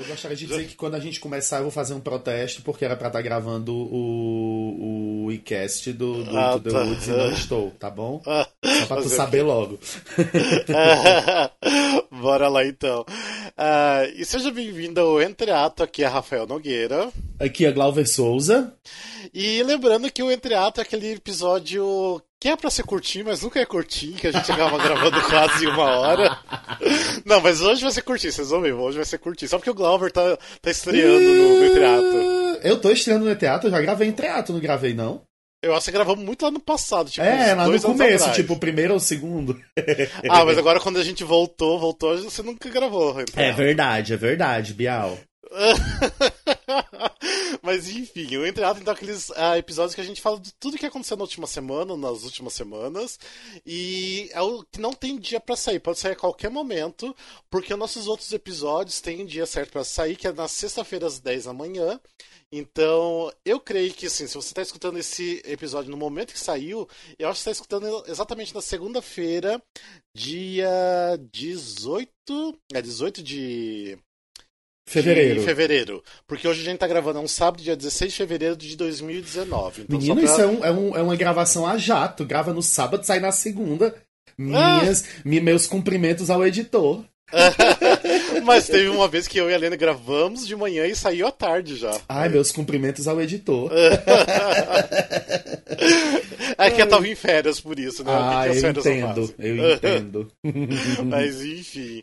Eu gostaria de dizer que quando a gente começar eu vou fazer um protesto, porque era pra estar gravando o, o iCast do, do, Ah, do The tá. Woods e não estou, tá bom? Ah, Só pra tu saber logo. Bora lá então. Ah, e seja bem-vindo ao Entre Ato, aqui é Rafael Nogueira. Aqui é Glauber Souza. E lembrando que o Entre Ato é aquele episódio que é pra ser curtinho, mas nunca é curtinho, que a gente acaba gravando quase uma hora. Não, mas hoje vai ser curtinho, vocês vão ver, hoje vai ser curtinho. Só porque o Glauber tá, tá estreando no, no Entre Ato. Eu tô estreando no eu já gravei em teatro, não gravei não? Eu acho que gravamos muito lá no passado, tipo, é, lá no começo, atrás. tipo, o primeiro ou o segundo. Ah, mas agora quando a gente voltou, voltou, você nunca gravou. Entre É verdade, é verdade, Bial. Mas enfim, o Entre Ato então aqueles ah, episódios que a gente fala de tudo que aconteceu na última semana, nas últimas semanas, e é o que não tem dia pra sair, pode sair a qualquer momento, porque os nossos outros episódios têm um dia certo pra sair, que é na sexta-feira às 10 da manhã. Então, eu creio que assim, se você está escutando esse episódio no momento que saiu, eu acho que está escutando exatamente na segunda-feira, dia 18, é 18 de Fevereiro. fevereiro. Porque hoje a gente tá gravando, é um sábado, dia 16 de fevereiro de 2019. Então, Menino, pra- isso é, um- é um- é uma gravação a jato. Grava no sábado, sai na segunda. Minhas, mi- meus cumprimentos ao editor. Mas teve uma vez que eu e a Helena gravamos de manhã e saiu à tarde já. Ai, meus cumprimentos ao editor. É que eu tava em férias por isso, né? Ah, eu entendo, eu entendo. Mas enfim.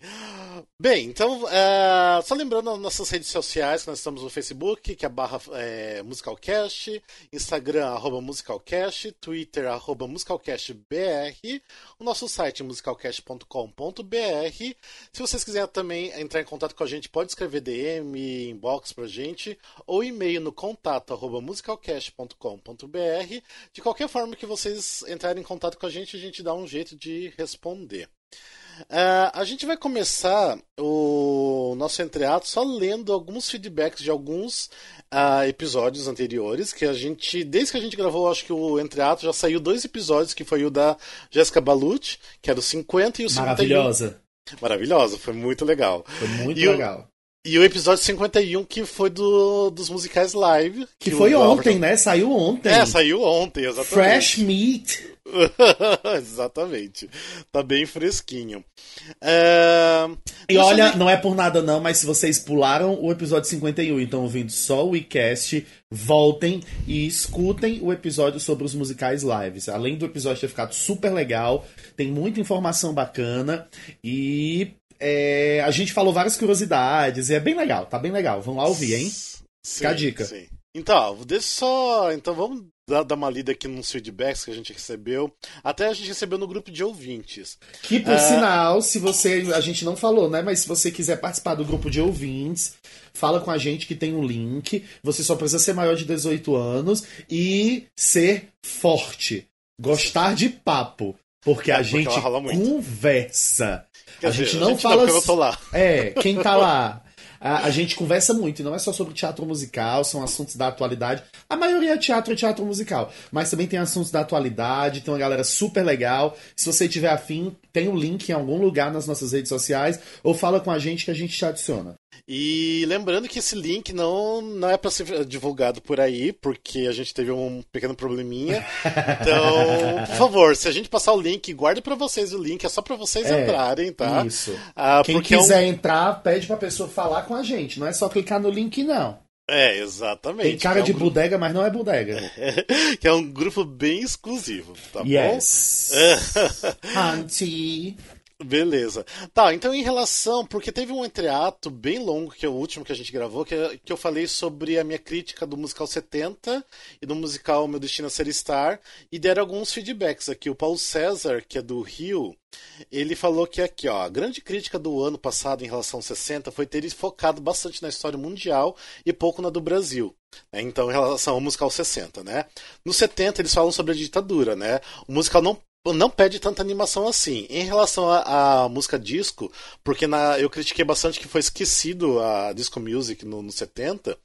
Bem, então, é, só lembrando as nossas redes sociais, nós estamos no Facebook, que é barra é, Musicalcast, Instagram, arroba Musicalcast, Twitter, arroba MusicalcastBR, o nosso site musicalcast.com.br. Se vocês quiserem também entrar em contato com a gente, pode escrever DM, inbox pra gente, ou e-mail no contato arroba musicalcast.com.br. De qualquer forma que vocês entrarem em contato com a gente, a gente dá um jeito de responder. Ah, a gente vai começar o nosso entreato só lendo alguns feedbacks de alguns ah, episódios anteriores, que a gente, desde que a gente gravou, acho que o entreato já saiu dois episódios, que foi o da Jéssica Balucci, que era o 50 e o 51. Maravilhosa. Maravilhosa, foi muito legal. Foi muito E legal. E o episódio 51, que foi do, dos musicais live. Que o foi ontem, né? Saiu ontem. É, saiu ontem, exatamente. Fresh meat. Exatamente. Tá bem fresquinho. É, E olha, não é por nada não, mas se vocês pularam o episódio 51 e estão ouvindo só o WeCast, voltem e escutem o episódio sobre os musicais lives. Além do episódio ter ficado super legal, tem muita informação bacana e é, a gente falou várias curiosidades e é bem legal, tá bem legal. Vão lá ouvir, hein? Fica a dica. sim. Então, deixa só. Então vamos dar, dar uma lida aqui nos feedbacks que a gente recebeu. Até a gente recebeu no grupo de ouvintes. Que por Ah. sinal, se você. A gente não falou, né? Mas se você quiser participar do grupo de ouvintes, fala com a gente que tem um link. Você só precisa ser maior de 18 anos e ser forte. Gostar de papo. Porque a É, porque gente conversa. Quer a dizer, gente não não, fala. porque eu tô lá. É, quem tá lá. A, a gente conversa muito, e não é só sobre teatro musical, são assuntos da atualidade. A maioria é teatro e teatro musical, mas também tem assuntos da atualidade, tem uma galera super legal. Se você tiver afim, tem um link em algum lugar nas nossas redes sociais, ou fala com a gente que a gente te adiciona. E lembrando que esse link não, não é para ser divulgado por aí, porque a gente teve um pequeno probleminha. Então, por favor, se a gente passar o link, guarde para vocês o link, é só para vocês É, entrarem, tá? Isso. Ah, Quem porque é um- quiser entrar, pede pra pessoa falar com a gente. Não é só clicar no link, não. É, exatamente. Tem cara é um de grupo- bodega, mas não é bodega. que é um grupo bem exclusivo, tá Yes. bom? Auntie. Beleza. Tá, então em relação. Porque teve um entreato bem longo, que é o último que a gente gravou, que, que eu falei sobre a minha crítica do musical 70 e do musical Meu Destino a Ser Star, e deram alguns feedbacks aqui. O Paulo César, que é do Rio, ele falou que aqui, ó, a grande crítica do ano passado em relação ao 60 foi ter focado bastante na história mundial e pouco na do Brasil. né? Então, em relação ao musical 60, né? No 70, eles falam sobre a ditadura, né? O musical não não pede tanta animação assim. Em relação à música disco, porque na, eu critiquei bastante que foi esquecido a disco music no, no 70.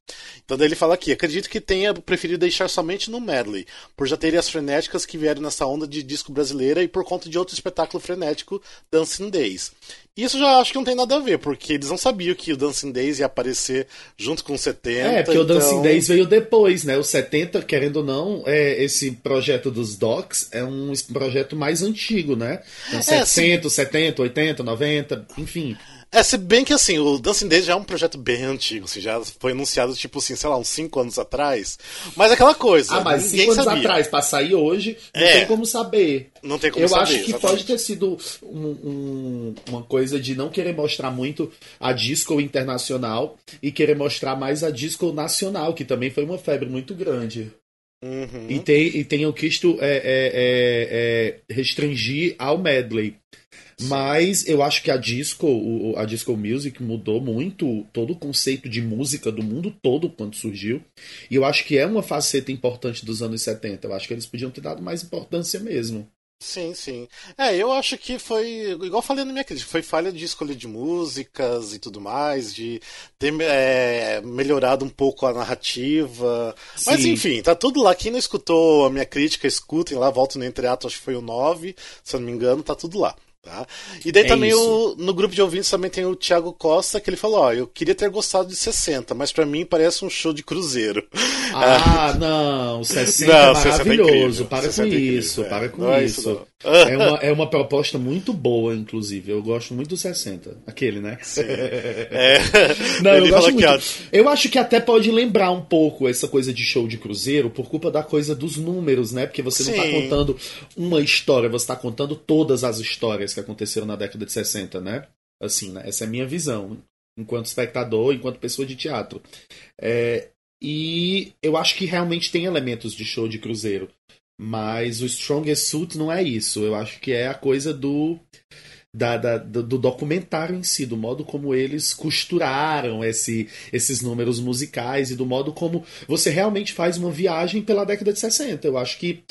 Então ele fala aqui, acredito que tenha preferido deixar somente no medley, por já terem as frenéticas que vieram nessa onda de disco brasileira e por conta de outro espetáculo frenético, Dancing Days. Isso já acho que não tem nada a ver, porque eles não sabiam que o Dancing Days ia aparecer junto com o 70. É, porque então... o Dancing Days veio depois, né? O 70, querendo ou não, é, esse projeto dos Docs é um projeto mais antigo, né? Então, é, 60, sim. 70, 80, 90, enfim. É, se bem que assim, o Dancing Days já é um projeto bem antigo, assim, já foi anunciado, tipo assim, sei lá, uns 5 anos atrás. Mas é aquela coisa. Ah, mas 5 anos sabia. atrás, pra sair hoje, não é, tem como saber. Não tem como Eu saber. Eu acho que exatamente. pode ter sido um, um, uma coisa de não querer mostrar muito a disco internacional e querer mostrar mais a disco nacional, que também foi uma febre muito grande. Uhum. E, tem, e tenham quisto é, é, é, é restringir ao medley. Mas eu acho que a disco, a disco music mudou muito todo o conceito de música do mundo todo quando surgiu. E eu acho que é uma faceta importante dos anos 70. Eu acho que eles podiam ter dado mais importância mesmo. Sim, sim. É, eu acho que foi, igual falei na minha crítica, foi falha de escolha de músicas e tudo mais, de ter é, melhorado um pouco a narrativa. Sim. Mas enfim, tá tudo lá. Quem não escutou a minha crítica, escutem lá, volta no Entreato, acho que foi o 9, se eu não me engano, tá tudo lá. Tá? E daí é também o, no grupo de ouvintes também tem o Thiago Costa, que ele falou, ó, eu queria ter gostado de 60, mas para mim parece um show de cruzeiro. Ah, não, 60 não, é maravilhoso, 60 é para com isso, é. para com não isso. É é, uma, é uma proposta muito boa, inclusive. Eu gosto muito do 60. Aquele, né? Sim. É. Não, eu gosto muito. Eu acho que até pode lembrar um pouco essa coisa de show de cruzeiro por culpa da coisa dos números, né? Porque você Sim. não está contando uma história, você está contando todas as histórias que aconteceram na década de 60, né? Assim, né? Essa é a minha visão, enquanto espectador, enquanto pessoa de teatro. É, e eu acho que realmente tem elementos de show de cruzeiro. Mas o Strongest Suit não é isso. Eu acho que é a coisa do. Da, da, do documentário em si, do modo como eles costuraram esse, esses números musicais e do modo como você realmente faz uma viagem pela década de 60. Eu acho que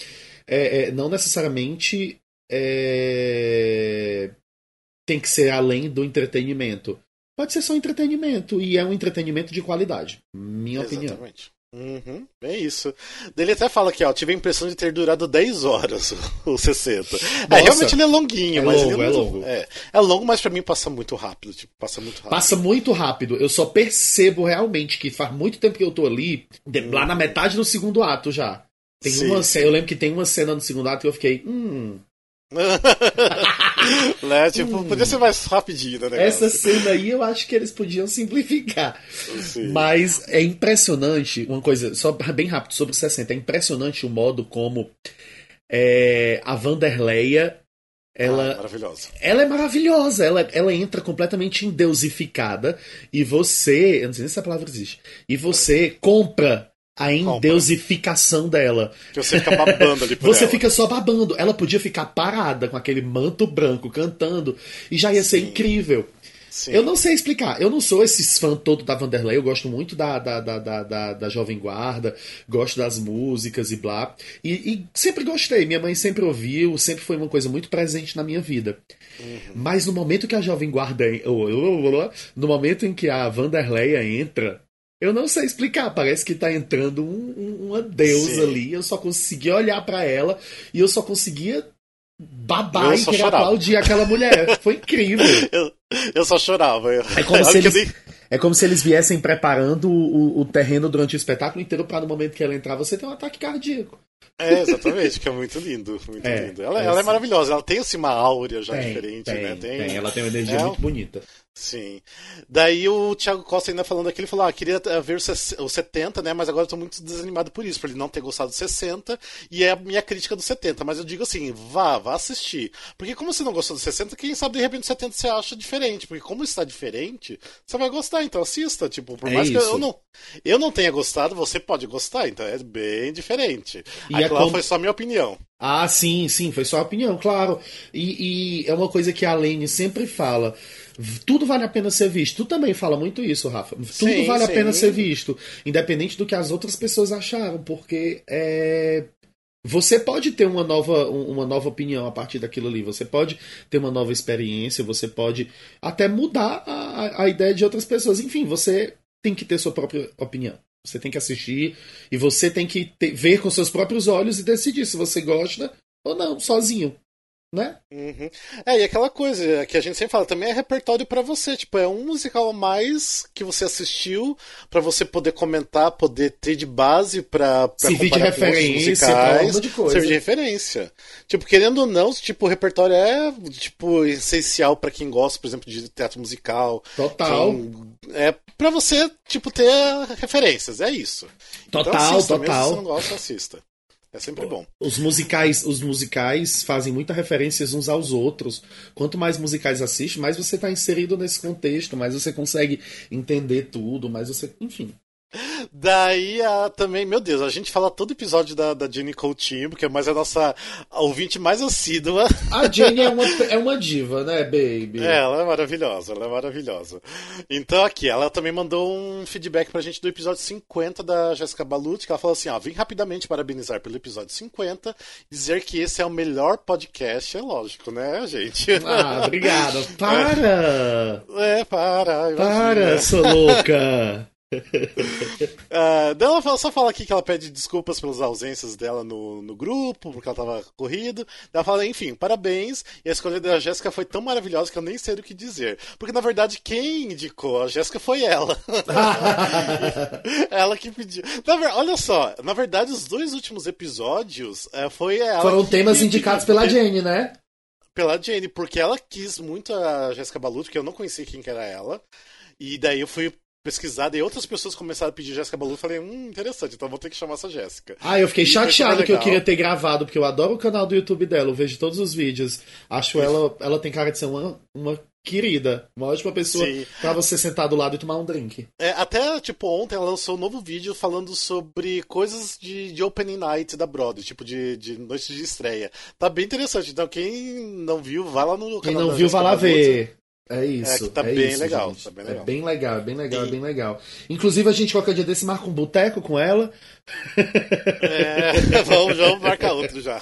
é, é, não necessariamente é, tem que ser além do entretenimento. Pode ser só entretenimento, e é um entretenimento de qualidade, minha Exatamente. opinião. Uhum, é isso. Ele até fala que, ó, tive a impressão de ter durado 10 horas o 60. é, realmente ele é longuinho, é mas longo, ele é, é longo. É, é longo, mas para mim passa muito rápido, tipo, passa muito rápido. Passa muito rápido. Eu só percebo realmente que faz muito tempo que eu tô ali, hum. lá na metade do segundo ato já. Tem sim, uma, sim. eu lembro que tem uma cena no segundo ato que eu fiquei, hum, né? Tipo, hum. podia ser mais rapidinho, né? Essa cena aí eu acho que eles podiam simplificar. Sim. Mas é impressionante, uma coisa, só bem rápido sobre o 60, é impressionante o modo como é, a Vanderleia ela, ah, maravilhosa. ela é maravilhosa, ela, ela entra completamente endeusificada e você, eu não sei nem se essa palavra existe, e você compra a endeusificação dela. Que você fica babando ali por Você ela. fica só babando. Ela podia ficar parada com aquele manto branco cantando e já ia Sim. ser incrível. Sim. Eu não sei explicar. Eu não sou esse fã todo da Vanderlei. Eu gosto muito da, da, da, da, da Jovem Guarda, gosto das músicas e blá. E, e, sempre gostei. Minha mãe sempre ouviu, sempre foi uma coisa muito presente na minha vida. Uhum. Mas no momento que a Jovem Guarda. No momento em que a Vanderleia entra, eu não sei explicar, parece que tá entrando um, um, uma deusa Sim. ali. Eu só conseguia olhar para ela e eu só conseguia babar e querer aplaudir aquela mulher. Foi incrível. eu, eu só chorava. Eu... É, como se eles, nem... é como se eles viessem preparando o, o terreno durante o espetáculo inteiro para no momento que ela entrar você ter um ataque cardíaco. É, exatamente, que é muito lindo. Muito é, lindo. Ela, é, ela é maravilhosa, ela tem assim, uma áurea já tem, diferente, tem, né? Tem, tem, ela tem uma energia é, muito bonita. Sim. Daí o Thiago Costa ainda falando aqui, ele falou: ah, queria eh, ver o 70, né? Mas agora eu tô muito desanimado por isso, por ele não ter gostado do 60, e é a minha crítica do 70. Mas eu digo assim: vá, vá assistir. Porque como você não gostou do 60, quem sabe de repente o 70 você acha diferente. Porque como está diferente, você vai gostar, então assista. Tipo, por é mais isso. que eu não, eu não tenha gostado, você pode gostar, então é bem diferente. E Aquilo é como... foi só minha opinião. Ah, sim, sim, foi só a opinião, claro. E, e é uma coisa que a Lane sempre fala tudo vale a pena ser visto. Tu também fala muito isso, Rafa. Tudo sim, vale sim. a pena ser visto, independente do que as outras pessoas acharam, porque é, você pode ter uma nova, uma nova opinião a partir daquilo ali. Você pode ter uma nova experiência, você pode até mudar a, a ideia de outras pessoas. Enfim, você tem que ter sua própria opinião. Você tem que assistir e você tem que ter, ver com seus próprios olhos e decidir se você gosta ou não, sozinho. Né? Uhum. É, e aquela coisa que a gente sempre fala, também é repertório para você. Tipo, é um musical a mais que você assistiu para você poder comentar, poder ter de base pra, pra servir de referência, musicais, de coisa. servir de referência. Tipo, querendo ou não, tipo, o repertório é tipo essencial para quem gosta, por exemplo, de teatro musical. Total. É para você, tipo, ter referências, é isso. Total, então, assista, total. Mesmo se você não gosta, assista. É sempre bom. Os musicais, os musicais fazem muitas referências uns aos outros. Quanto mais musicais assiste, mais você está inserido nesse contexto, mais você consegue entender tudo, mais você, enfim. Daí a, também, meu Deus, a gente fala todo episódio da, da Jenny Coutinho, porque é mais a nossa ouvinte mais assídua. A Jenny é uma, é uma diva, né, baby? É, ela é maravilhosa, ela é maravilhosa. Então aqui, ela também mandou um feedback pra gente do episódio 50 da Jéssica Baluti, que ela falou assim, ó, vim rapidamente parabenizar pelo episódio 50, dizer que esse é o melhor podcast, é lógico, né, gente? Ah, obrigada. Para! É, é para, imagina. Para, sou louca! uh, ela só fala aqui que ela pede desculpas pelas ausências dela no, no grupo, porque ela tava corrido. Ela fala, enfim, parabéns. E a escolha da Jéssica foi tão maravilhosa que eu nem sei o que dizer. Porque na verdade quem indicou a Jéssica foi ela. ela que pediu. Olha só, na verdade os dois últimos episódios uh, foi ela. Foram temas indicados pela Jenny, né? Pela Jenny, porque ela quis muito a Jéssica Baluto, que eu não conhecia quem que era ela. E daí eu fui pesquisada e outras pessoas começaram a pedir Jéssica Balu. Falei, hum, interessante, então vou ter que chamar essa Jéssica. Ah, eu fiquei chateado que eu queria ter gravado, porque eu adoro o canal do YouTube dela, eu vejo todos os vídeos. Acho ela, ela tem cara de ser uma, uma querida, uma ótima pessoa Sim. pra você sentar do lado e tomar um drink. É, até, tipo, ontem ela lançou um novo vídeo falando sobre coisas de, de opening night da Broadway, tipo, de, de noite de estreia. Tá bem interessante, então quem não viu, vai lá no canal Quem não viu, vai lá ver. É isso. É, tá, é bem isso, legal, tá bem legal. É bem legal, é bem legal, e... é bem legal. Inclusive, a gente qualquer dia desse marca um boteco com ela. É, vamos, vamos marcar outro já.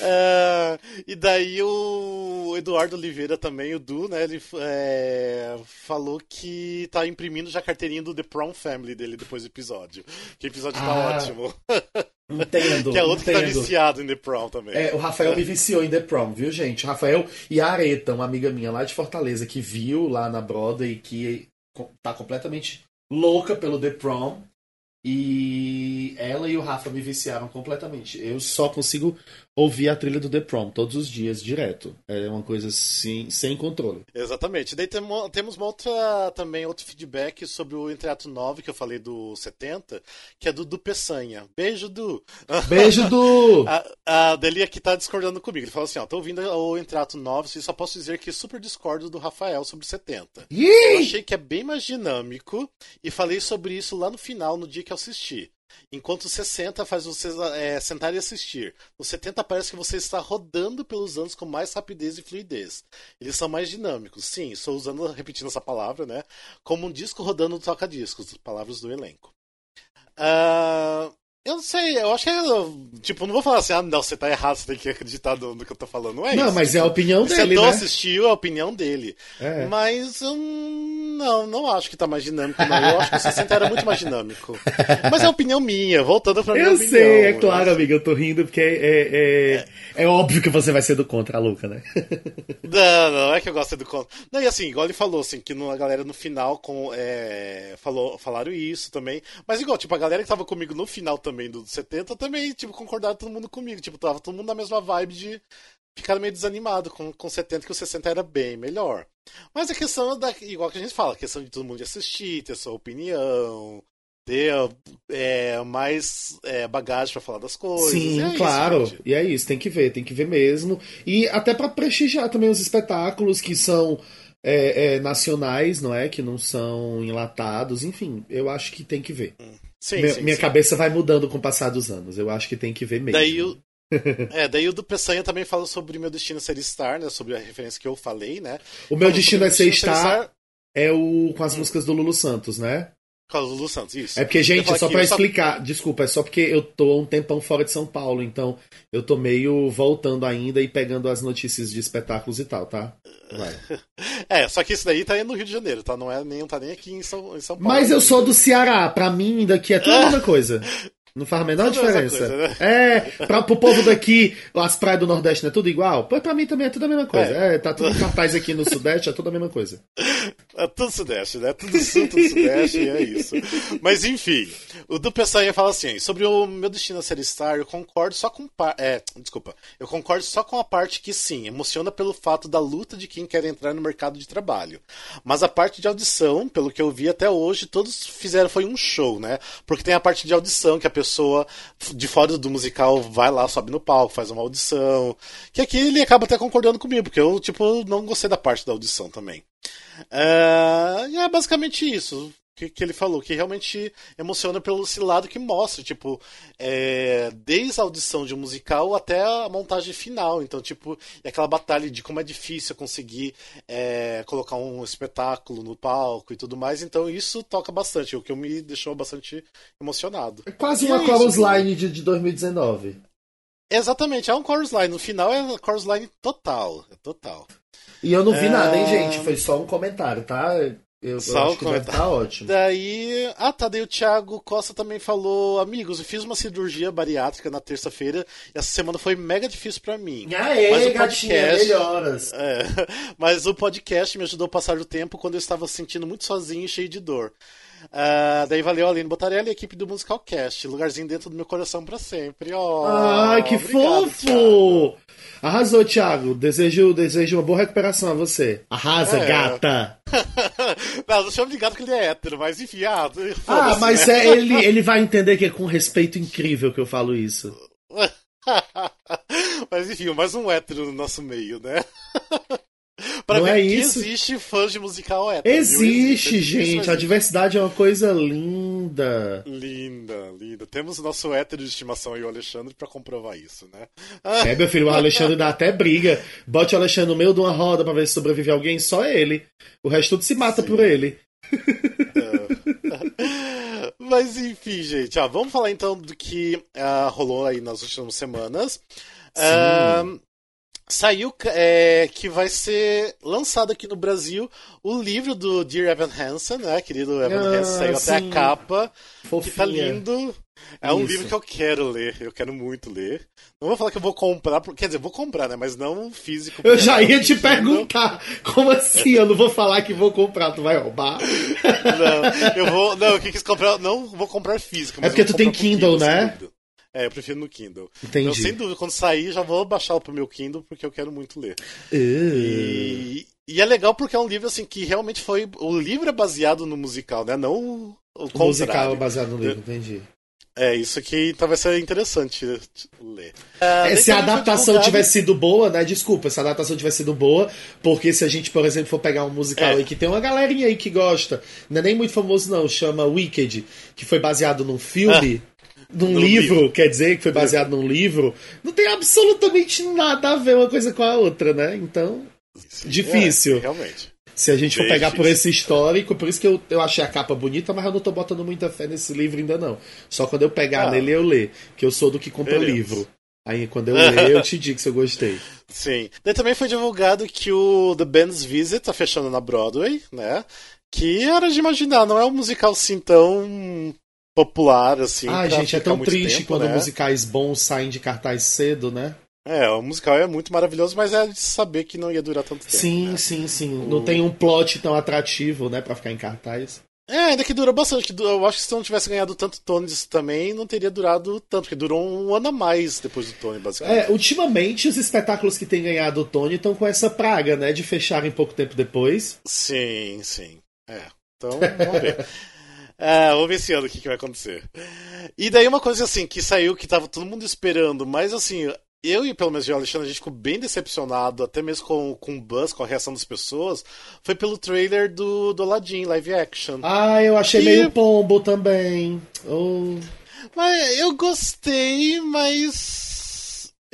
É, e daí o Eduardo Oliveira também, o Du, né? Ele é, falou que tá imprimindo já a carteirinha do The Prom Family dele depois do episódio. Que o episódio tá ah. ótimo. Entendo. que é outro entendo. que tá viciado em The Prom também. É, o Rafael me viciou em The Prom, viu, gente? O Rafael e a Areta, uma amiga minha lá de Fortaleza, que viu lá na Broadway que tá completamente louca pelo The Prom. E ela e o Rafa me viciaram completamente. Eu só consigo ouvir a trilha do The Prom todos os dias, direto. É uma coisa assim, sem controle. Exatamente. Daí temo, temos uma outra, também outro feedback sobre o Entreato 9, que eu falei do 70, que é do Du Peçanha. Beijo, Du! Beijo, Du! a, a Deli aqui tá discordando comigo. Ele falou assim, ó, tô ouvindo o Entreato 9 e só posso dizer que super discordo do Rafael sobre o 70. Yee! Eu achei que é bem mais dinâmico e falei sobre isso lá no final, no dia que eu assisti. Enquanto o 60 faz você é, sentar e assistir. No 70 parece que você está rodando pelos anos com mais rapidez e fluidez. Eles são mais dinâmicos. Sim, estou usando, repetindo essa palavra, né? Como um disco rodando no toca-discos, palavras do elenco. Uh, eu não sei, eu acho que é. Tipo, não vou falar assim, ah, não, você tá errado, você tem que acreditar no, no que eu tô falando. Não é não, isso. mas é a opinião você dele. Você né? assistiu, é a opinião dele. É. Mas eu não, não acho que tá mais dinâmico, não. Eu acho que o 60 era muito mais dinâmico. Mas é opinião minha, voltando pra minha eu opinião. Eu sei, é claro, amiga, eu tô rindo porque é, é, é, é, óbvio que você vai ser do contra a Luca, né? Não, não, é que eu gosto do contra. Não, e assim, igual ele falou, assim, que a galera no final com, é, falou, falaram isso também. Mas igual, tipo, a galera que tava comigo no final também do 70 também, tipo, concordaram todo mundo comigo. Tipo, tava todo mundo na mesma vibe de ficar meio desanimado com, com 70, que o 60 era bem melhor. Mas a questão da. Igual que a gente fala, a questão de todo mundo assistir, ter sua opinião, ter é, mais é, bagagem para falar das coisas. Sim, é claro. Isso, e é isso, tem que ver, tem que ver mesmo. E até para prestigiar também os espetáculos que são. É, é, nacionais, não é? Que não são enlatados, enfim, eu acho que tem que ver. Hum. Sim, minha, sim, minha sim. cabeça vai mudando com o passar dos anos. Eu acho que tem que ver mesmo. Daí é, daí o do Peçanha também fala sobre Meu Destino Ser Star, né? Sobre a referência que eu falei, né? O Meu Destino é Ser Star, Star é o com as hum. músicas do Lulu Santos, né? Com as Lulu Santos, isso. É porque, gente, só para explicar, só... desculpa, é só porque eu tô um tempão fora de São Paulo, então eu tô meio voltando ainda e pegando as notícias de espetáculos e tal, tá? Vai. É, só que isso daí tá no Rio de Janeiro, tá? Não, é, nem, tá nem aqui em São, em São Paulo. Mas eu sou do Ceará, pra mim daqui é tudo a mesma coisa. Não faz a menor diferença. Coisa, né? É, pra, pro povo daqui, as praias do Nordeste não é tudo igual? Pois pra mim também é tudo a mesma coisa. É, é tá tudo em cartaz aqui no Sudeste, é tudo a mesma coisa. É tudo Sudeste, né? Tudo Sul, tudo Sudeste, e é isso. Mas enfim, o do Peçanha fala assim: sobre o meu destino a ser Star, eu concordo só com. É, desculpa. Eu concordo só com a parte que sim, emociona pelo fato da luta de quem quer entrar no mercado de trabalho. Mas a parte de audição, pelo que eu vi até hoje, todos fizeram foi um show, né? Porque tem a parte de audição que a pessoa pessoa de fora do musical vai lá, sobe no palco, faz uma audição. Que aqui ele acaba até concordando comigo, porque eu, tipo, não gostei da parte da audição também. É, é basicamente isso que, que ele falou, que realmente emociona pelo esse lado que mostra, tipo, é, desde a audição de um musical até a montagem final. Então, tipo, é aquela batalha de como é difícil conseguir é, colocar um espetáculo no palco e tudo mais. Então, isso toca bastante, o que me deixou bastante emocionado. É quase uma é chorus line de, de 2019. Exatamente, é um chorus line. No final é chorus line total. É total. E eu não vi é... nada, hein, gente? Foi só um comentário, tá? Eu, eu acho que vai estar ótimo. Daí. Ah, tá. Daí o Thiago Costa também falou: Amigos, eu fiz uma cirurgia bariátrica na terça-feira e essa semana foi mega difícil para mim. Aê, mas o podcast, gatinha, melhoras. É, mas o podcast me ajudou a passar o tempo quando eu estava sentindo muito sozinho e cheio de dor. Uh, daí valeu Aline Botarelli e a equipe do Musical Cast. Lugarzinho dentro do meu coração para sempre. Oh, Ai, que obrigado, fofo! Thiago. Arrasou, Thiago. Desejo, desejo uma boa recuperação a você. Arrasa, é. gata! não, não chamo de gato que ele é hétero, mas enfim. Ah, ah mas né? é, ele, ele vai entender que é com respeito incrível que eu falo isso. mas enfim, mais um hétero no nosso meio, né? Pra não é isso. existe fãs de musical hétero. Existe, existe, gente. A diversidade é uma coisa linda. Linda, linda. Temos o nosso hétero de estimação aí, o Alexandre, para comprovar isso, né? É, meu filho, o Alexandre dá até briga. Bote o Alexandre no meio de uma roda para ver se sobrevive alguém, só ele. O resto tudo se mata Sim. por ele. É. Mas enfim, gente, ah, vamos falar então do que uh, rolou aí nas últimas semanas. Uh, saiu é, que vai ser lançado aqui no Brasil o livro do Dear Evan Hansen, né? Querido Evan ah, Hansen, saiu sim. até a capa. Fofinha. Que tá lindo. É um Isso. livro que eu quero ler, eu quero muito ler. Não vou falar que eu vou comprar, quer dizer, vou comprar, né? Mas não físico. Eu já ia te perguntar, como assim? Eu não vou falar que vou comprar, tu vai roubar? Não, eu vou. Não, eu quis comprar. Não vou comprar físico. é porque tu tem Kindle, né? É, eu prefiro no Kindle. Entendi. Então, sem dúvida, quando sair, já vou baixá-lo pro meu Kindle, porque eu quero muito ler. Uh. E, e, é legal porque é um livro, assim, que realmente foi... O livro é baseado no musical, né? Não o, o, o musical é baseado no livro, entendi. É, isso aqui então vai ser interessante ler. É, se a adaptação tivesse sido boa, né? Desculpa, se a adaptação tivesse sido boa, porque se a gente, por exemplo, for pegar um musical é. aí que tem uma galerinha aí que gosta, não é nem muito famoso não, chama Wicked, que foi baseado num filme. Ah num livro, livro, quer dizer, que foi baseado num livro, não tem absolutamente nada a ver uma coisa com a outra, né? Então, Sim, difícil. É, realmente. Se a gente Bem for pegar difícil. por esse histórico, por isso que eu, eu achei a capa bonita, mas eu não tô botando muita fé nesse livro ainda não. Só quando eu pegar ah. nele eu ler, que eu sou do que compra livro. Aí quando eu ler, eu te digo se eu gostei. Sim. Daí também foi divulgado que o The Band's Visit tá fechando na Broadway, né? Que era de imaginar, não é um musical assim tão popular, assim. Ah, gente, é tão triste tempo, quando né? musicais bons saem de cartaz cedo, né? É, o musical é muito maravilhoso, mas é de saber que não ia durar tanto tempo. Sim, né? sim, sim. O... Não tem um plot tão atrativo, né, pra ficar em cartaz. É, ainda que dura bastante. Eu acho que se não tivesse ganhado tanto Tony também, não teria durado tanto, porque durou um ano a mais depois do Tony, basicamente. É, ultimamente os espetáculos que têm ganhado o Tony estão com essa praga, né, de fecharem pouco tempo depois. Sim, sim. É. Então, vamos ver. É, vamos ver esse ano o que, que vai acontecer. E daí uma coisa assim, que saiu que tava todo mundo esperando, mas assim, eu e pelo menos o Alexandre, a gente ficou bem decepcionado, até mesmo com, com o buzz, com a reação das pessoas, foi pelo trailer do, do Aladdin, live action. Ah, eu achei meio pombo também. Oh. Mas eu gostei, mas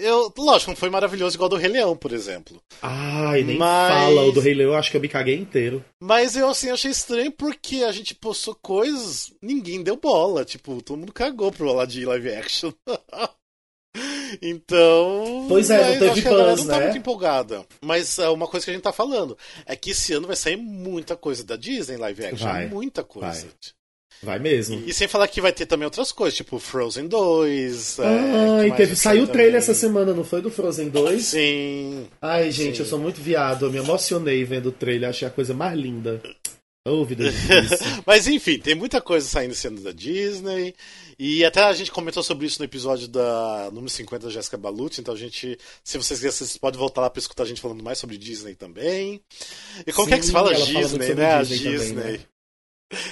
eu, lógico, não foi maravilhoso igual do Rei Leão, por exemplo. Ai, nem mas... fala. O do Rei Leão eu acho que eu me caguei inteiro. Mas eu, assim, achei estranho porque a gente postou coisas, ninguém deu bola. Tipo, todo mundo cagou pro Aladdin live action. então. Pois é, não teve acho buzz, não tá né? muito empolgada. Mas uh, uma coisa que a gente tá falando é que esse ano vai sair muita coisa da Disney live action. Vai, muita coisa. Vai. Vai mesmo. E, e, sem falar que vai ter também outras coisas, tipo Frozen 2. Ah, é, e teve, saiu o trailer essa semana, não foi? Do Frozen 2? Sim. Ai, gente, Sim. eu sou muito viado. Eu me emocionei vendo o trailer, achei a coisa mais linda. Oh, vida Mas enfim, tem muita coisa saindo sendo da Disney. E até a gente comentou sobre isso no episódio da número 50 da Jessica Balucci. Então a gente, se vocês quiserem, vocês podem voltar lá para escutar a gente falando mais sobre Disney também. E como Sim, que é que se fala Disney, fala né? A Disney. Também, né?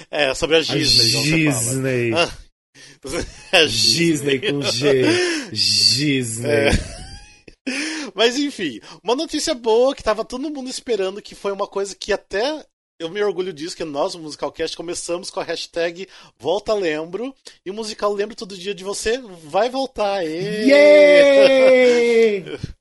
É, sobre a Disney. A Disney. Ah. a Disney com G. Disney. É. Mas enfim, uma notícia boa que tava todo mundo esperando, que foi uma coisa que até eu me orgulho disso, que nós, o Musicalcast, começamos com a hashtag Volta Lembro. E o musical Lembro Todo Dia de Você vai voltar. Yeah!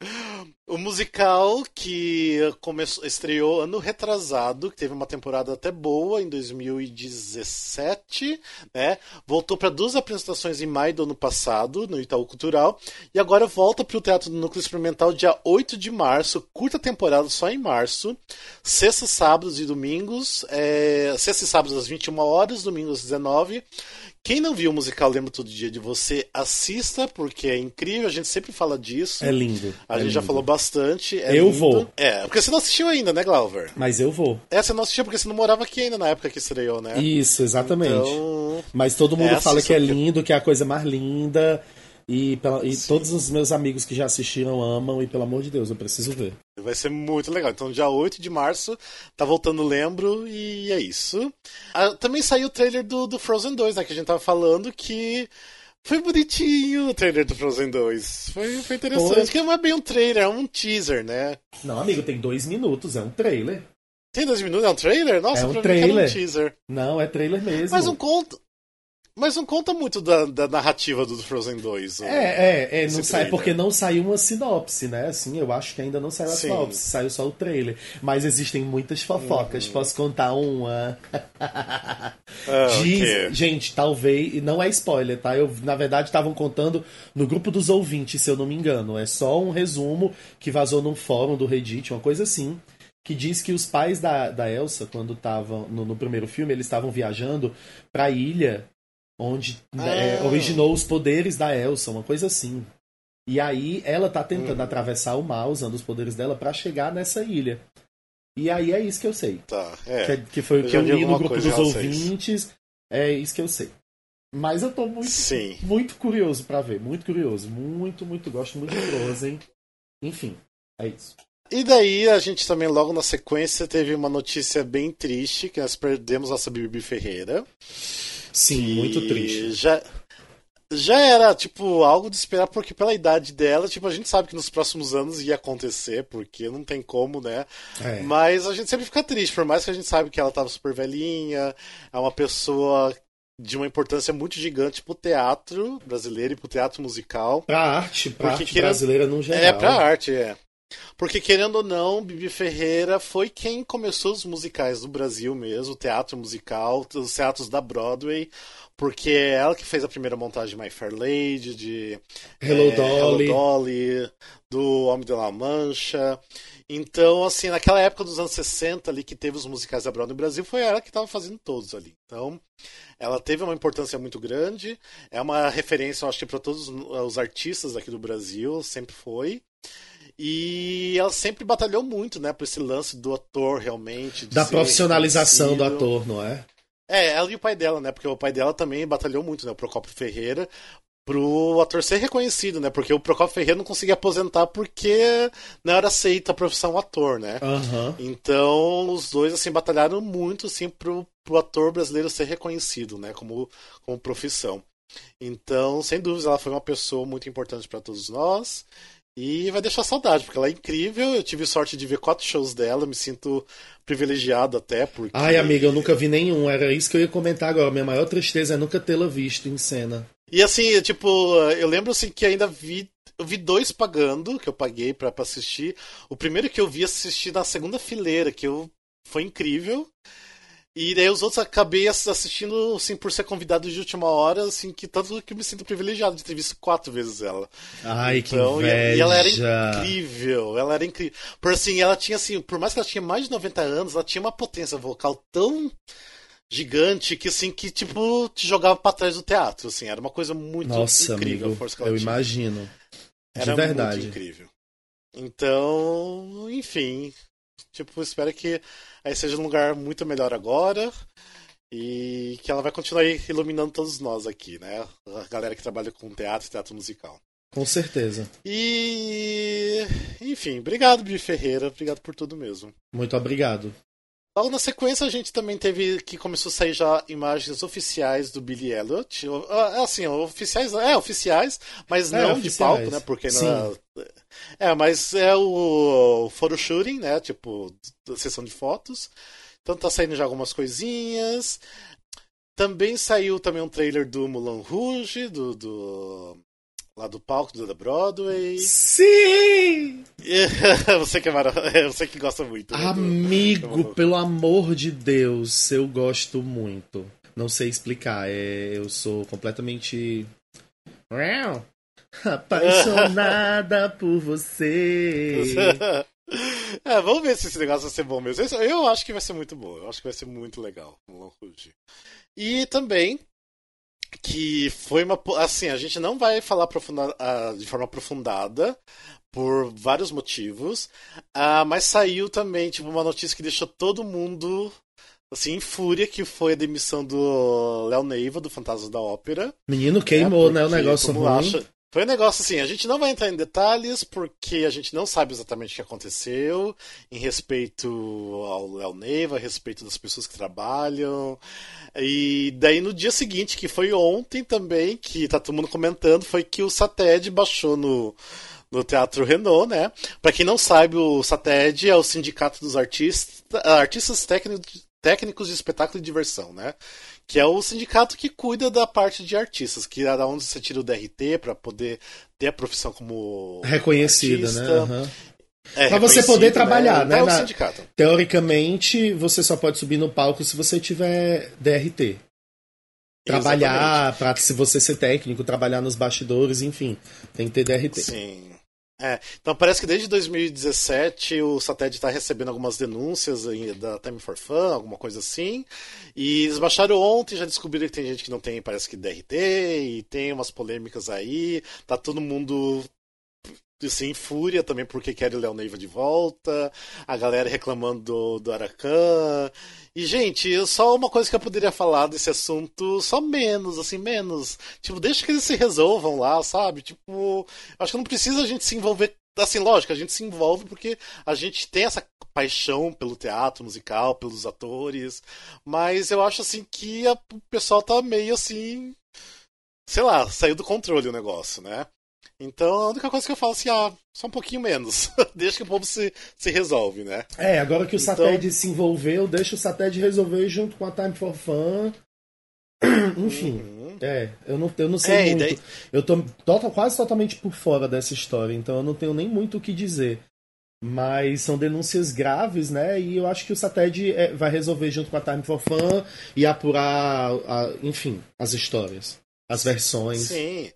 Musical que começou, estreou ano retrasado, que teve uma temporada até boa em 2017, né? Voltou para duas apresentações em maio do ano passado, no Itaú Cultural, e agora volta para o Teatro do Núcleo Experimental dia 8 de março, curta temporada só em março, sexta, sábados e domingos, é, sexta e sábados às 21 horas, domingos às 19 quem não viu o musical Lembro Todo Dia de Você, assista, porque é incrível, a gente sempre fala disso. É lindo. A é gente lindo. já falou bastante. É eu lindo. vou. É, porque você não assistiu ainda, né, Glauber? Mas eu vou. É, você não assistiu porque você não morava aqui ainda na época que estreou, né? Isso, exatamente. Então... Mas todo mundo é, fala que é lindo, que é a coisa mais linda. E, pela, e todos os meus amigos que já assistiram amam, e pelo amor de Deus, eu preciso ver. Vai ser muito legal. Então, dia 8 de março, tá voltando Lembro, e é isso. Ah, também saiu o trailer do, do Frozen 2, né? Que a gente tava falando que. Foi bonitinho o trailer do Frozen 2. Foi, foi interessante. Foi. Que não é bem um trailer, é um teaser, né? Não, amigo, tem dois minutos, é um trailer. Tem dois minutos? É um trailer? Nossa, é um trailer. um teaser. Não, é trailer mesmo. Mas um conto. Mas não conta muito da, da narrativa do Frozen 2. É, é, é não sai, porque não saiu uma sinopse, né? Assim, eu acho que ainda não saiu a Sim. sinopse, saiu só o trailer. Mas existem muitas fofocas, uhum. posso contar uma. ah, Diz, okay. Gente, talvez. Não é spoiler, tá? Eu, na verdade, estavam contando no grupo dos ouvintes, se eu não me engano. É só um resumo que vazou num fórum do Reddit, uma coisa assim que diz que os pais da, da Elsa, quando estavam no, no, primeiro filme, eles estavam viajando para a ilha onde ah. é, originou os poderes da Elsa, uma coisa assim. E aí ela tá tentando hum. atravessar o mar usando os poderes dela para chegar nessa ilha. E aí é isso que eu sei. Tá, é. Que, que foi o que eu li no grupo dos ouvintes. É isso que eu sei. Mas eu tô muito, Sim. muito curioso para ver. Muito curioso. Muito, muito. Gosto muito de Frozen. Enfim, é isso. E daí a gente também, logo na sequência, teve uma notícia bem triste, que nós perdemos nossa Bibi Ferreira. Sim, muito triste. Já, já era, tipo, algo de esperar, porque pela idade dela, tipo, a gente sabe que nos próximos anos ia acontecer, porque não tem como, né? É. Mas a gente sempre fica triste, por mais que a gente sabe que ela tava super velhinha, é uma pessoa de uma importância muito gigante pro teatro brasileiro e pro teatro musical. Pra arte, pra arte querendo... brasileira no geral. É, pra arte, é. Porque, querendo ou não, Bibi Ferreira foi quem começou os musicais do Brasil mesmo, o teatro musical, os teatros da Broadway, porque é ela que fez a primeira montagem de My Fair Lady, de Hello, é, Dolly. Hello Dolly, do Homem de La Mancha. Então, assim, naquela época dos anos 60 ali que teve os musicais da Broadway no Brasil, foi ela que estava fazendo todos ali. Então, ela teve uma importância muito grande, é uma referência, eu acho que para todos os artistas aqui do Brasil, sempre foi. E ela sempre batalhou muito, né, por esse lance do ator realmente. Da profissionalização do ator, não é? É, ela e o pai dela, né? Porque o pai dela também batalhou muito, né? O Procopio Ferreira, pro ator ser reconhecido, né? Porque o Procopio Ferreira não conseguia aposentar porque não era aceita a profissão ator, né? Uhum. Então, os dois, assim, batalharam muito, assim, pro, pro ator brasileiro ser reconhecido, né? Como, como profissão. Então, sem dúvida, ela foi uma pessoa muito importante para todos nós. E vai deixar saudade, porque ela é incrível. Eu tive sorte de ver quatro shows dela, me sinto privilegiado até. Porque... Ai, amiga, eu nunca vi nenhum. Era isso que eu ia comentar agora. Minha maior tristeza é nunca tê-la visto em cena. E assim, tipo, eu lembro assim que ainda vi. Eu vi dois pagando, que eu paguei pra, pra assistir. O primeiro que eu vi assisti na segunda fileira, que eu foi incrível. E daí os outros acabei assistindo, assim, por ser convidado de última hora, assim, que tanto que me sinto privilegiado de ter visto quatro vezes ela. Ai, então, que inveja. E, ela era incrível, ela era incrível. Por assim, ela tinha, assim, por mais que ela tinha mais de 90 anos, ela tinha uma potência vocal tão gigante que assim que tipo te jogava para trás do teatro, assim, era uma coisa muito Nossa, incrível. amigo, eu imagino. De era verdade. incrível. Então, enfim, tipo, espero que aí seja um lugar muito melhor agora e que ela vai continuar iluminando todos nós aqui, né? A galera que trabalha com teatro e teatro musical. Com certeza. E. Enfim, obrigado, Bi Ferreira. Obrigado por tudo mesmo. Muito obrigado. Logo na sequência, a gente também teve que começou a sair já imagens oficiais do Billy Elliot. Assim, oficiais, é, oficiais, mas É, não de palco, né? Porque não é, mas é o photo shooting, né? Tipo, sessão de fotos. Então tá saindo já algumas coisinhas. Também saiu também um trailer do Mulan Rouge, do, do lá do palco do da Broadway. Sim! você que é mara... você que gosta muito. né, Amigo, do- pelo amor de Deus, eu gosto muito. Não sei explicar, é, eu sou completamente. Apaixonada por você. É, vamos ver se esse negócio vai ser bom mesmo. Eu acho que vai ser muito bom. Eu acho que vai ser muito legal. Rouge. E também que foi uma. Assim, a gente não vai falar aprofunda- ah, de forma aprofundada por vários motivos, ah, mas saiu também tipo uma notícia que deixou todo mundo assim em fúria, que foi a demissão do Léo Neiva do Fantasma da Ópera. Menino queimou, É, né? O negócio ruim. acha- Foi um negócio assim, a gente não vai entrar em detalhes porque a gente não sabe exatamente o que aconteceu em respeito ao Léo Neiva, a respeito das pessoas que trabalham. E daí no dia seguinte, que foi ontem também, que tá todo mundo comentando, foi que o Sated baixou no, no Teatro Renault, né? Pra quem não sabe, o Sated é o Sindicato dos Artistas, artistas técnicos, técnicos de espetáculo e diversão, né? Que é o sindicato que cuida da parte de artistas, que é da onde você tira o DRT para poder ter a profissão como Reconhecida, né? artista. Aham. É, Pra você poder trabalhar, né, É o na- sindicato. Teoricamente, você só pode subir no palco se você tiver DRT. Trabalhar, pra, se você ser técnico, trabalhar nos bastidores, enfim, tem que ter DRT. Sim. É, então parece que desde 2017 o Sated está recebendo algumas denúncias da Time for Fun, alguma coisa assim. E eles baixaram ontem, já descobriram que tem gente que não tem, parece que DRT, e tem umas polêmicas aí. Tá todo mundo assim, em fúria também porque quer o Léo Neiva de volta, a galera reclamando do, do Aracan. E, gente, só uma coisa que eu poderia falar desse assunto, só menos, assim, menos. Tipo, deixa que eles se resolvam lá, sabe? Tipo, acho que não precisa a gente se envolver. Assim, lógico, a gente se envolve porque a gente tem essa paixão pelo teatro musical, pelos atores, mas eu acho assim que a- o pessoal tá meio assim. Sei lá, saiu do controle o negócio, né? Então a única coisa que eu falo assim, ah, só um pouquinho menos. Deixa que o povo se, se resolve, né? É, agora que o Então- Sated se envolveu, deixa o Sated resolver junto com a Time for Fun. Enfim, Uhum. é, eu não, eu não sei É, muito. daí- Eu tô tota- quase totalmente por fora dessa história, então eu não tenho nem muito o que dizer. Mas são denúncias graves, né? E eu acho que o Sated é, vai resolver junto com a Time for Fun e apurar, a- enfim, as histórias, as versões. Sim.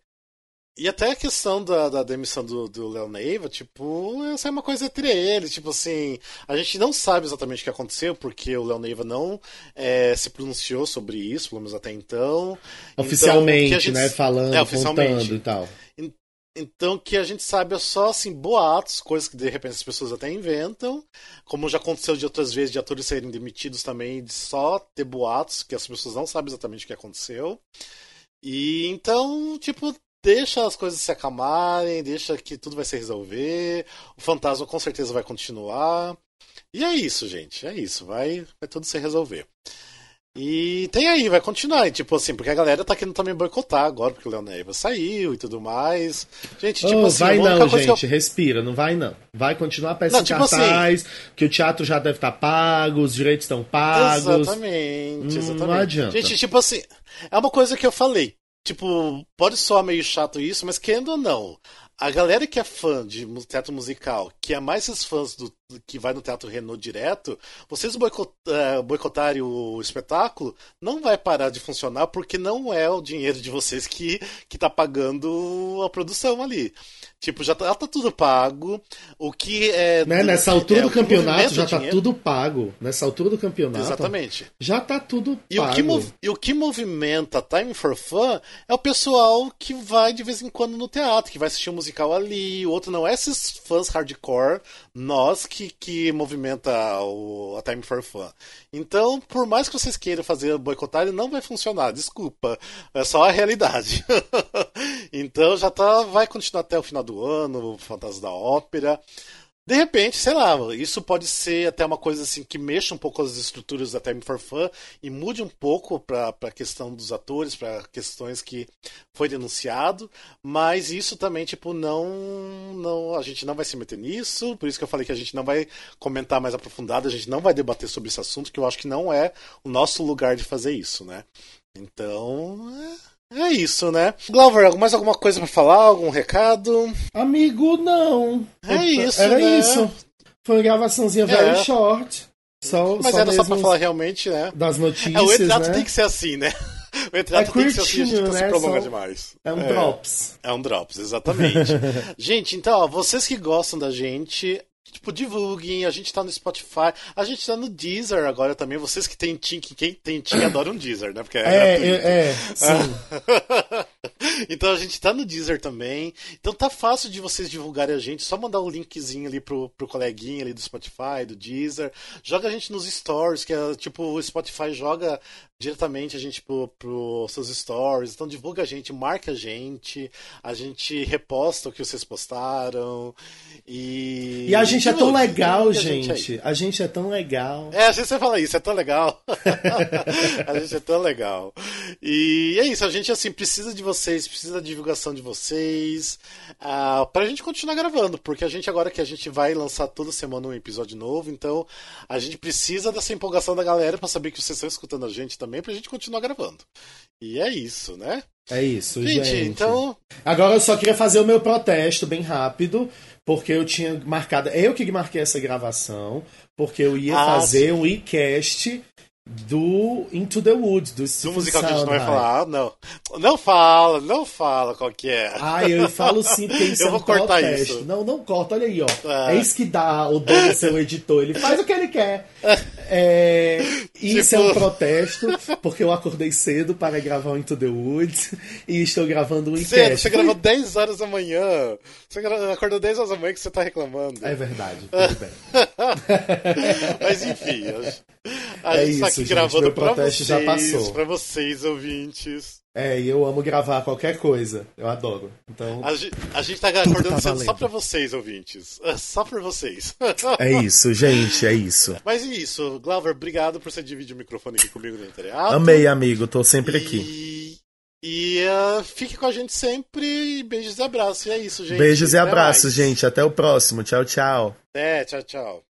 E até a questão da, da demissão do, do Léo Neiva, tipo, essa é uma coisa entre eles. Tipo assim, a gente não sabe exatamente o que aconteceu, porque o Léo Neiva não é, se pronunciou sobre isso, pelo menos até então. Oficialmente, Então, que a gente- né? Falando, É, oficialmente. contando e tal. Então, que a gente sabe é só assim, boatos, coisas que de repente as pessoas até inventam. Como já aconteceu de outras vezes de atores serem demitidos também, de só ter boatos, que as pessoas não sabem exatamente o que aconteceu. E então, tipo, deixa as coisas se acalmarem, deixa que tudo vai se resolver. O fantasma com certeza vai continuar. E é isso, gente. É isso. Vai, vai tudo se resolver. E tem aí, vai continuar. e, Tipo assim, porque a galera tá querendo também boicotar agora, porque o Leon Neiva saiu e tudo mais. Gente, tipo Oh, assim, vai única não, gente, eu- respira, não vai não. Vai continuar a peça Não, em tipo assim- cartaz, que o teatro já deve estar pago, os direitos estão pagos. Exatamente, Hum, exatamente. não adianta. Gente, tipo assim, é uma coisa que eu falei. Tipo, pode soar meio chato isso, mas querendo ou não, a galera que é fã de teatro musical, que é mais esses fãs do, que vai no Teatro Renault direto, vocês uh, boicotarem o espetáculo, não vai parar de funcionar porque não é o dinheiro de vocês que, que tá pagando a produção ali. Tipo, já tá, tá tudo pago. O que é. Né? Nessa altura é, do campeonato já tá dinheiro. tudo pago. Nessa altura do campeonato. Exatamente. Já tá tudo e pago. O que e o que movimenta Time for Fun é o pessoal que vai de vez em quando no teatro, que vai assistir um musical ali. O outro não é esses fãs hardcore, nós que, que movimenta o, a Time for Fun. Então, por mais que vocês queiram fazer boicotar, ele não vai funcionar. Desculpa. É só a realidade. então já tá. Vai continuar até o final do ano, Fantasma da Ópera. De repente, sei lá, isso pode ser até uma coisa assim que mexa um pouco as estruturas da Time for Fun e mude um pouco para a questão dos atores, para questões que foi denunciado, mas isso também, tipo, não, não. A gente não vai se meter nisso, por isso que eu falei que a gente não vai comentar mais aprofundado, a gente não vai debater sobre esse assunto, que eu acho que não é o nosso lugar de fazer isso, né? Então. É... É isso, né? Glover, mais alguma coisa para falar? Algum recado? Amigo, não. É isso, Era né? isso. Foi uma gravaçãozinha é. very short. Só, Mas só era só pra falar realmente, né? Das notícias, é, o retrato né? tem que ser assim, né? O retrato é tem que ser assim, a gente né? se prolonga demais. É um é. drops. É um drops, exatamente. gente, então, ó, vocês que gostam da gente, Tipo, divulguem, a gente tá no Spotify, a gente tá no Deezer agora também. Vocês que tem Tim, que quem tem Tim adora um Deezer, né? Porque é, é, é, é sim. então a gente tá no Deezer também. Então tá fácil de vocês divulgarem a gente. Só mandar o um linkzinho ali pro, pro coleguinha ali do Spotify, do Deezer. Joga a gente nos stories, que é tipo, o Spotify joga diretamente a gente pro, pro seus stories. Então divulga a gente, marca a gente, a gente reposta o que vocês postaram. E, e a gente é tão legal, gente. A gente, a gente, é tão legal. É, a gente sempre fala isso, é tão legal. a gente é tão legal. E é isso, a gente assim precisa de vocês, precisa da divulgação de vocês, uh, pra gente continuar gravando, porque a gente agora que a gente vai lançar toda semana um episódio novo, então a gente precisa dessa empolgação da galera para saber que vocês estão escutando a gente também, pra gente continuar gravando. E é isso, né? É isso, gente. gente. Então. Agora eu só queria fazer o meu protesto bem rápido, porque eu tinha marcado. Eu que marquei essa gravação, porque eu ia ah, fazer sim. um e-cast do Into the Woods, do Do musical que a gente não vai falar, não. Não fala, não fala qual que é. Ah, eu falo sim, isso eu vou cortar protesto. isso. Não, não corta, olha aí, ó. É, é isso que dá o dono seu editor, ele faz o que ele quer. É, isso tipo... é um tipo- protesto, porque eu acordei cedo para gravar o Into the Woods e estou gravando um Cedo, você gravou 10 horas da manhã. Você acordou 10 horas da manhã que você está reclamando. É verdade, tudo bem. Mas enfim, a é gente tá aqui gente, gravando pra vocês, já passou. pra vocês, ouvintes. É, e eu amo gravar qualquer coisa. Eu adoro. Então. A, a gente tá acordando tá só pra vocês, ouvintes. Só pra vocês. É isso, gente, é isso. Mas é isso. Glauber, obrigado por você dividir o microfone aqui comigo no Intereato. Amei, amigo. Tô sempre e... aqui. E uh, fique com a gente sempre. Beijos e abraços. E é isso, gente. Beijos e abraços, mais. gente. Até o próximo. Tchau, tchau. É, tchau, tchau.